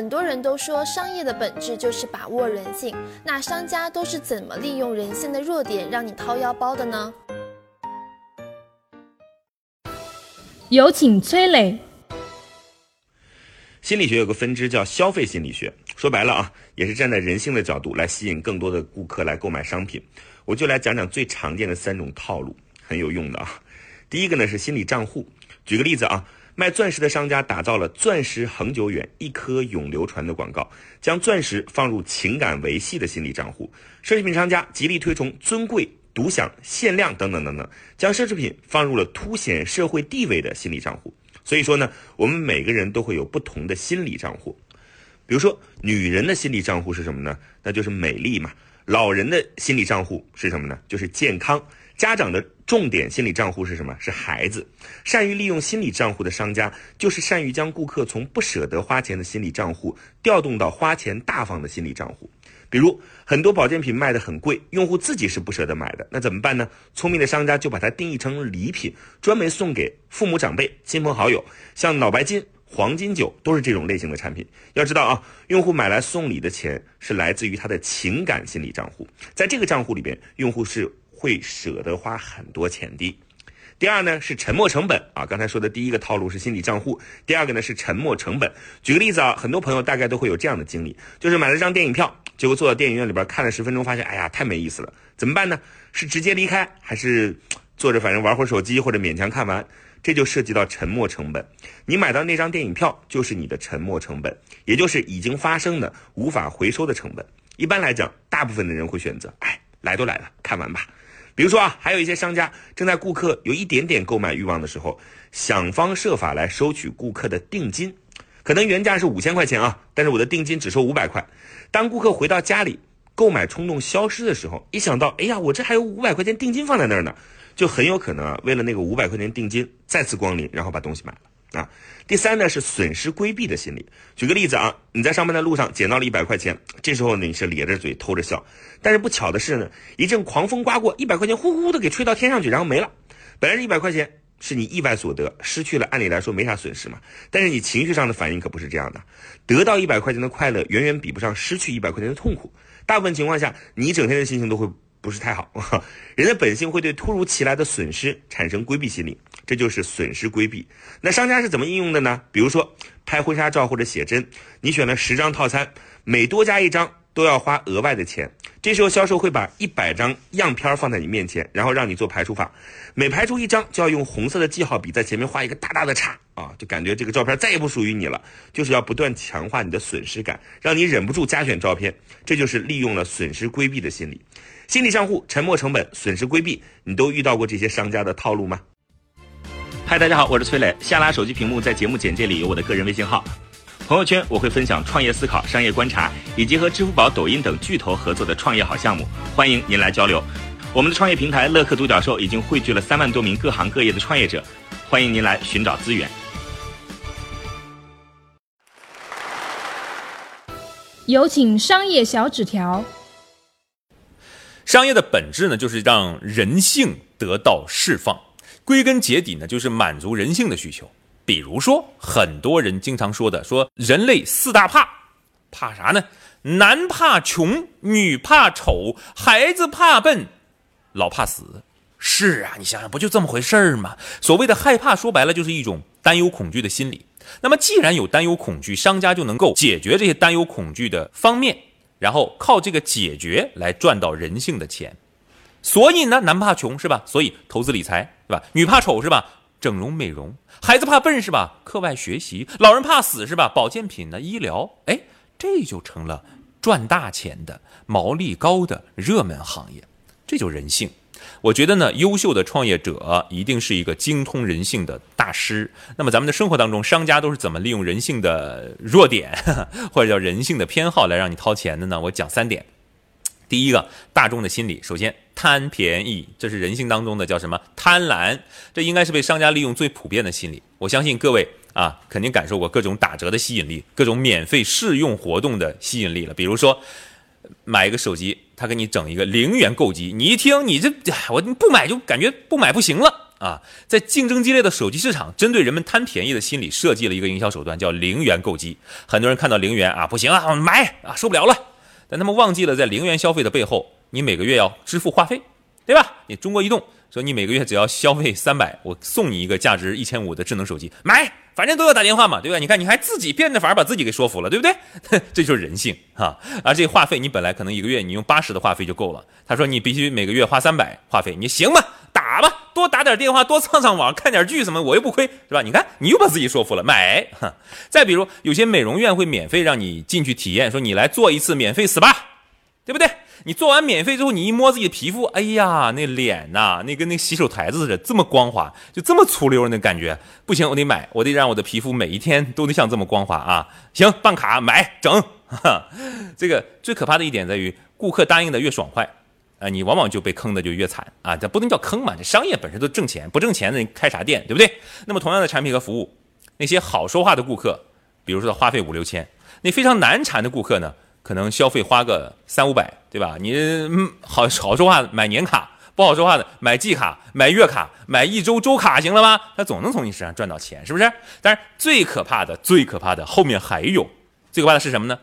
很多人都说商业的本质就是把握人性，那商家都是怎么利用人性的弱点让你掏腰包的呢？有请崔磊。心理学有个分支叫消费心理学，说白了啊，也是站在人性的角度来吸引更多的顾客来购买商品。我就来讲讲最常见的三种套路，很有用的啊。第一个呢是心理账户，举个例子啊。卖钻石的商家打造了“钻石恒久远，一颗永流传”的广告，将钻石放入情感维系的心理账户；奢侈品商家极力推崇尊贵、独享、限量等等等等，将奢侈品放入了凸显社会地位的心理账户。所以说呢，我们每个人都会有不同的心理账户。比如说，女人的心理账户是什么呢？那就是美丽嘛。老人的心理账户是什么呢？就是健康。家长的重点心理账户是什么？是孩子。善于利用心理账户的商家，就是善于将顾客从不舍得花钱的心理账户调动到花钱大方的心理账户。比如，很多保健品卖的很贵，用户自己是不舍得买的，那怎么办呢？聪明的商家就把它定义成礼品，专门送给父母长辈、亲朋好友。像脑白金、黄金酒都是这种类型的产品。要知道啊，用户买来送礼的钱是来自于他的情感心理账户，在这个账户里边，用户是。会舍得花很多钱的。第二呢是沉没成本啊，刚才说的第一个套路是心理账户，第二个呢是沉没成本。举个例子啊，很多朋友大概都会有这样的经历，就是买了张电影票，结果坐到电影院里边看了十分钟，发现哎呀太没意思了，怎么办呢？是直接离开，还是坐着反正玩会儿手机或者勉强看完？这就涉及到沉没成本。你买到那张电影票就是你的沉没成本，也就是已经发生的无法回收的成本。一般来讲，大部分的人会选择，哎，来都来了，看完吧。比如说啊，还有一些商家正在顾客有一点点购买欲望的时候，想方设法来收取顾客的定金，可能原价是五千块钱啊，但是我的定金只收五百块。当顾客回到家里，购买冲动消失的时候，一想到，哎呀，我这还有五百块钱定金放在那儿呢，就很有可能啊，为了那个五百块钱定金再次光临，然后把东西买了。啊，第三呢是损失规避的心理。举个例子啊，你在上班的路上捡到了一百块钱，这时候呢你是咧着嘴偷着笑，但是不巧的是呢，一阵狂风刮过，一百块钱呼呼的给吹到天上去，然后没了。本来这一百块钱是你意外所得，失去了，按理来说没啥损失嘛，但是你情绪上的反应可不是这样的。得到一百块钱的快乐远远比不上失去一百块钱的痛苦。大部分情况下，你整天的心情都会。不是太好，人的本性会对突如其来的损失产生规避心理，这就是损失规避。那商家是怎么应用的呢？比如说拍婚纱照或者写真，你选了十张套餐，每多加一张都要花额外的钱。这时候销售会把一百张样片放在你面前，然后让你做排除法，每排除一张就要用红色的记号笔在前面画一个大大的叉啊，就感觉这个照片再也不属于你了，就是要不断强化你的损失感，让你忍不住加选照片。这就是利用了损失规避的心理。心理账户、沉没成本、损失规避，你都遇到过这些商家的套路吗？嗨，大家好，我是崔磊。下拉手机屏幕，在节目简介里有我的个人微信号。朋友圈我会分享创业思考、商业观察，以及和支付宝、抖音等巨头合作的创业好项目，欢迎您来交流。我们的创业平台乐客独角兽已经汇聚了三万多名各行各业的创业者，欢迎您来寻找资源。有请商业小纸条。商业的本质呢，就是让人性得到释放，归根结底呢，就是满足人性的需求。比如说，很多人经常说的，说人类四大怕，怕啥呢？男怕穷，女怕丑，孩子怕笨，老怕死。是啊，你想想，不就这么回事儿吗？所谓的害怕，说白了就是一种担忧、恐惧的心理。那么，既然有担忧、恐惧，商家就能够解决这些担忧、恐惧的方面。然后靠这个解决来赚到人性的钱，所以呢，男怕穷是吧？所以投资理财是吧？女怕丑是吧？整容美容，孩子怕笨是吧？课外学习，老人怕死是吧？保健品呢，医疗，哎，这就成了赚大钱的、毛利高的热门行业，这就人性。我觉得呢，优秀的创业者一定是一个精通人性的大师。那么咱们的生活当中，商家都是怎么利用人性的弱点，或者叫人性的偏好来让你掏钱的呢？我讲三点。第一个，大众的心理，首先贪便宜，这是人性当中的叫什么贪婪，这应该是被商家利用最普遍的心理。我相信各位啊，肯定感受过各种打折的吸引力，各种免费试用活动的吸引力了。比如说，买一个手机，他给你整一个零元购机，你一听，你这我不买就感觉不买不行了啊！在竞争激烈的手机市场，针对人们贪便宜的心理，设计了一个营销手段，叫零元购机。很多人看到零元啊，不行啊，买啊，受不了了。但他们忘记了，在零元消费的背后，你每个月要支付话费，对吧？你中国移动说你每个月只要消费三百，我送你一个价值一千五的智能手机，买，反正都要打电话嘛，对吧？你看你还自己变着法把自己给说服了，对不对？这就是人性哈。而这话费你本来可能一个月你用八十的话费就够了，他说你必须每个月花三百话费，你行吧？打吧，多打点电话，多上上网，看点剧什么，我又不亏，是吧？你看，你又把自己说服了，买。哈再比如，有些美容院会免费让你进去体验，说你来做一次免费 SPA，对不对？你做完免费之后，你一摸自己的皮肤，哎呀，那脸呐，那跟那洗手台子似的，这么光滑，就这么粗溜那感觉，不行，我得买，我得让我的皮肤每一天都得像这么光滑啊！行，办卡买整。这个最可怕的一点在于，顾客答应的越爽快。啊，你往往就被坑的就越惨啊！这不能叫坑嘛，这商业本身都挣钱，不挣钱的开啥店，对不对？那么同样的产品和服务，那些好说话的顾客，比如说花费五六千，那非常难缠的顾客呢，可能消费花个三五百，对吧？你好好说话买年卡，不好说话的买季卡、买月卡、买一周周卡，行了吧？他总能从你身上赚到钱，是不是？但是最可怕的、最可怕的后面还有，最可怕的是什么呢？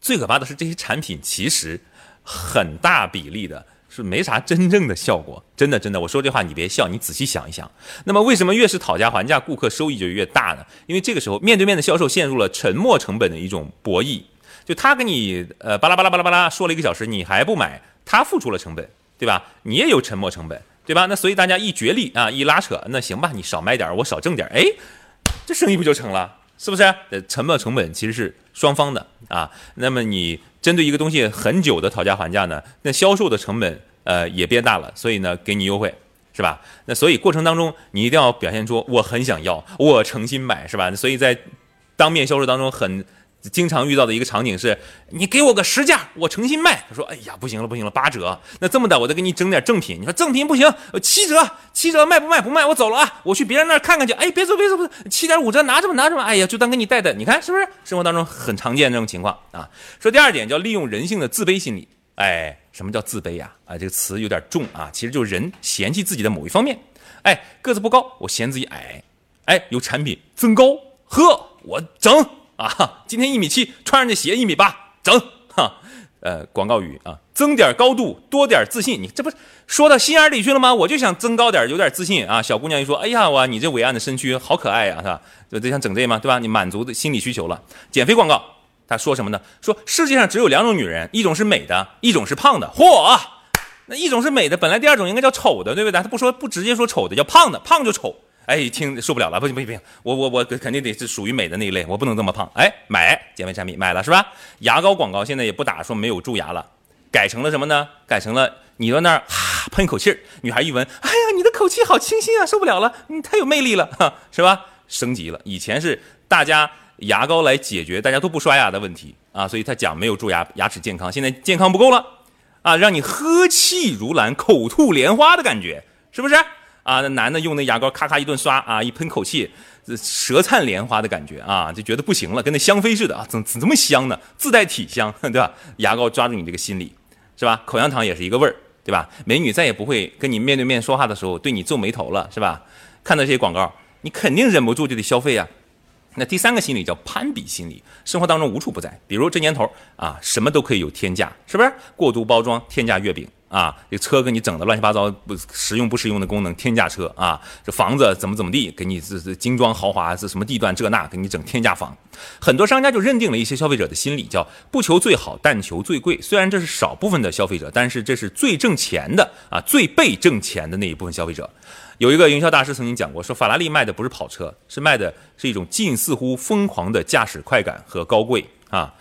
最可怕的是这些产品其实很大比例的。是没啥真正的效果，真的真的，我说这话你别笑，你仔细想一想。那么为什么越是讨价还价，顾客收益就越大呢？因为这个时候面对面的销售陷入了沉没成本的一种博弈，就他跟你呃巴拉巴拉巴拉巴拉说了一个小时，你还不买，他付出了成本，对吧？你也有沉没成本，对吧？那所以大家一角力啊，一拉扯，那行吧，你少买点，我少挣点，哎，这生意不就成了？是不是？呃，沉没成本其实是双方的啊。那么你。针对一个东西很久的讨价还价呢，那销售的成本呃也变大了，所以呢给你优惠，是吧？那所以过程当中你一定要表现出我很想要，我诚心买，是吧？所以在当面销售当中很。经常遇到的一个场景是，你给我个实价，我诚心卖。他说：“哎呀，不行了，不行了，八折。那这么的，我再给你整点正品。你说正品不行，七折，七折卖不卖？不卖，我走了啊！我去别人那儿看看去。哎，别走，别走，别走，七点五折，拿着吧，拿着吧。哎呀，就当给你带的。你看是不是？生活当中很常见这种情况啊。说第二点叫利用人性的自卑心理。哎，什么叫自卑呀？啊，这个词有点重啊，其实就是人嫌弃自己的某一方面。哎，个子不高，我嫌自己矮。哎，有产品增高，呵，我整。啊，今天一米七，穿上这鞋一米八，整哈，呃，广告语啊，增点高度，多点自信，你这不说到心眼里去了吗？我就想增高点，有点自信啊。小姑娘一说，哎呀，哇，你这伟岸的身躯好可爱呀，是吧？就就想整这吗？对吧？你满足的心理需求了。减肥广告，他说什么呢？说世界上只有两种女人，一种是美的，一种是胖的。嚯，那一种是美的，本来第二种应该叫丑的，对不对？他不说，不直接说丑的，叫胖的，胖就丑。哎，听受不了了，不行不行不行，我我我肯定得是属于美的那一类，我不能这么胖。哎，买减肥产品买了是吧？牙膏广告现在也不打说没有蛀牙了，改成了什么呢？改成了你到那儿哈喷口气儿，女孩一闻，哎呀，你的口气好清新啊，受不了了，你太有魅力了，哈，是吧？升级了，以前是大家牙膏来解决大家都不刷牙的问题啊，所以他讲没有蛀牙，牙齿健康。现在健康不够了啊，让你呵气如兰，口吐莲花的感觉，是不是？啊，那男的用那牙膏咔咔一顿刷啊，一喷口气，舌灿莲花的感觉啊，就觉得不行了，跟那香妃似的啊，怎怎这么香呢？自带体香，对吧？牙膏抓住你这个心理，是吧？口香糖也是一个味儿，对吧？美女再也不会跟你面对面说话的时候对你皱眉头了，是吧？看到这些广告，你肯定忍不住就得消费呀。那第三个心理叫攀比心理，生活当中无处不在，比如这年头啊，什么都可以有天价，是不是？过度包装，天价月饼。啊，这车给你整的乱七八糟，不实用不实用的功能，天价车啊！这房子怎么怎么地，给你这这精装豪华，这什么地段这那，给你整天价房。很多商家就认定了一些消费者的心理，叫不求最好，但求最贵。虽然这是少部分的消费者，但是这是最挣钱的啊，最被挣钱的那一部分消费者。有一个营销大师曾经讲过，说法拉利卖的不是跑车，是卖的是一种近似乎疯狂的驾驶快感和高贵啊。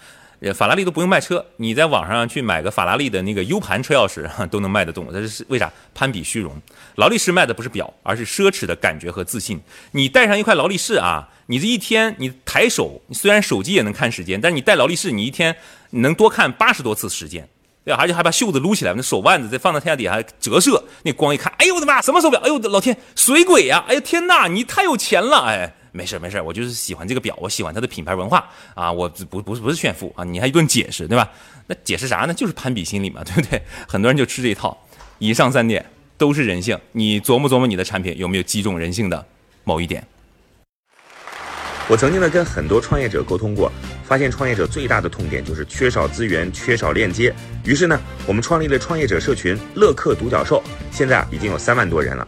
法拉利都不用卖车，你在网上去买个法拉利的那个 U 盘车钥匙 都能卖得动。这是为啥？攀比虚荣。劳力士卖的不是表，而是奢侈的感觉和自信。你带上一块劳力士啊，你这一天你抬手，虽然手机也能看时间，但是你戴劳力士，你一天能多看八十多次时间。对而且还把袖子撸起来，那手腕子再放到太阳底下折射，那光一看，哎呦我的妈，什么手表？哎呦老天，水鬼呀！哎呀天呐，你太有钱了！哎，没事没事，我就是喜欢这个表，我喜欢它的品牌文化啊，我不不是不是炫富啊，你还一顿解释对吧？那解释啥呢？就是攀比心理嘛，对不对？很多人就吃这一套。以上三点都是人性，你琢磨琢磨你的产品有没有击中人性的某一点？我曾经呢跟很多创业者沟通过，发现创业者最大的痛点就是缺少资源、缺少链接。于是呢，我们创立了创业者社群乐客独角兽，现在已经有三万多人了。